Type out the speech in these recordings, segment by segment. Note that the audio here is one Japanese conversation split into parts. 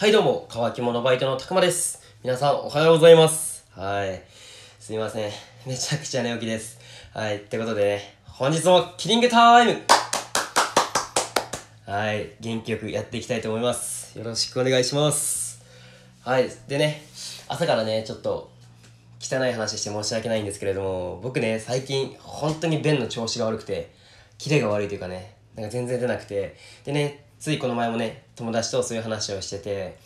はいどうも、乾き物バイトのたくまです。皆さんおはようございます。はい。すいません。めちゃくちゃ寝起きです。はい。ってことでね、本日もキリングタイムはい。元気よくやっていきたいと思います。よろしくお願いします。はい。でね、朝からね、ちょっと汚い話して申し訳ないんですけれども、僕ね、最近本当に便の調子が悪くて、キレが悪いというかね、なんか全然出なくて、でね、ついこの前もね、友達とそういう話をしてて、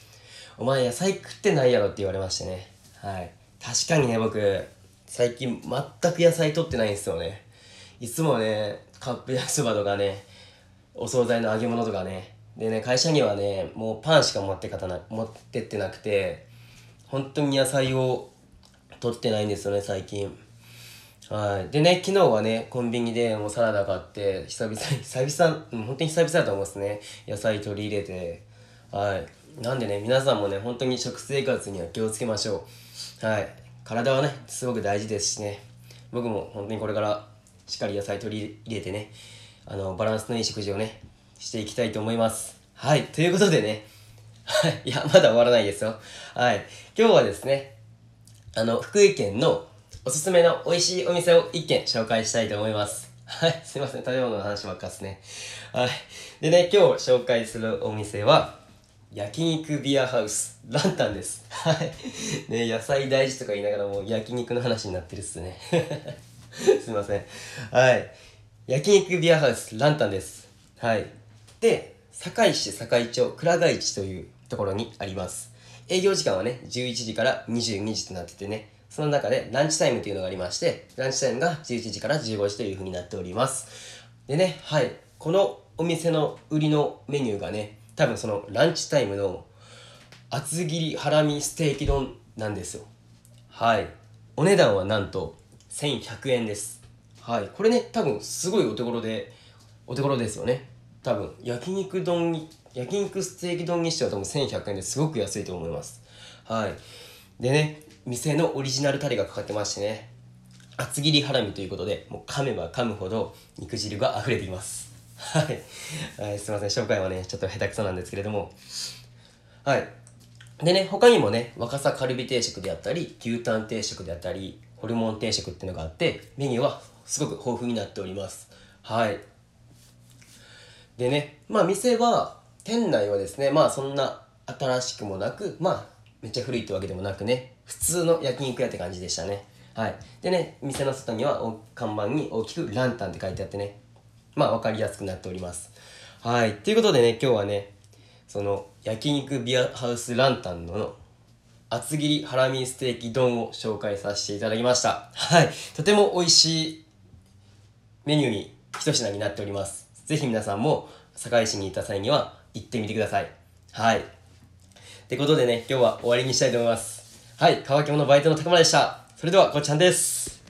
お前野菜食ってないやろって言われましてね。はい。確かにね、僕、最近全く野菜取ってないんですよね。いつもね、カップ焼きそばとかね、お惣菜の揚げ物とかね。でね、会社にはね、もうパンしか持ってかな、持ってってなくて、本当に野菜を取ってないんですよね、最近。はい。でね、昨日はね、コンビニでもうサラダ買って、久々に、久々、う本当に久々だと思いますね。野菜取り入れて。はい。なんでね、皆さんもね、本当に食生活には気をつけましょう。はい。体はね、すごく大事ですしね。僕も本当にこれからしっかり野菜取り入れてね、あの、バランスのいい食事をね、していきたいと思います。はい。ということでね、はい。いや、まだ終わらないですよ。はい。今日はですね、あの、福井県のおすすめの美味しいお店を一軒紹介したいと思います。はい、すいません、食べ物の話ばっかっすね。はい。でね、今日紹介するお店は、焼肉ビアハウス、ランタンです。はい。ね、野菜大事とか言いながらもう焼肉の話になってるっすね。すいません。はい。焼肉ビアハウス、ランタンです。はい。で、堺市堺町倉貝市というところにあります。営業時間はね、11時から22時となっててね、その中でランチタイムというのがありまして、ランチタイムが11時から15時という風になっております。でね、はい。このお店の売りのメニューがね、多分そのランチタイムの厚切りハラミステーキ丼なんですよ。はい。お値段はなんと1100円です。はい。これね、多分すごいお手頃で、お手頃ですよね。多分焼肉丼、焼肉ステーキ丼にしては多分1100円ですごく安いと思います。はい。でね、店のオリジナルタレがかかってましてね、厚切りハラミということで、もう噛めば噛むほど肉汁が溢れています。はい。はい、すいません、紹介はね、ちょっと下手くそなんですけれども。はい。でね、他にもね、若狭カルビ定食であったり、牛タン定食であったり、ホルモン定食っていうのがあって、メニューはすごく豊富になっております。はい。でね、まあ店は、店内はですね、まあそんな新しくもなく、まあめっちゃ古いってわけでもなくね、普通の焼肉屋って感じでしたね。はい。でね、店の外には看板に大きくランタンって書いてあってね、まあ分かりやすくなっております。はい。ということでね、今日はね、その焼肉ビアハウスランタンの厚切りハラミステーキ丼を紹介させていただきました。はい。とても美味しいメニューに一品になっております。ぜひ皆さんも堺市に行った際には行ってみてください。はい。ってことでね、今日は終わりにしたいと思います。はい。乾き物バイトの高村でした。それでは、こっちゃんです。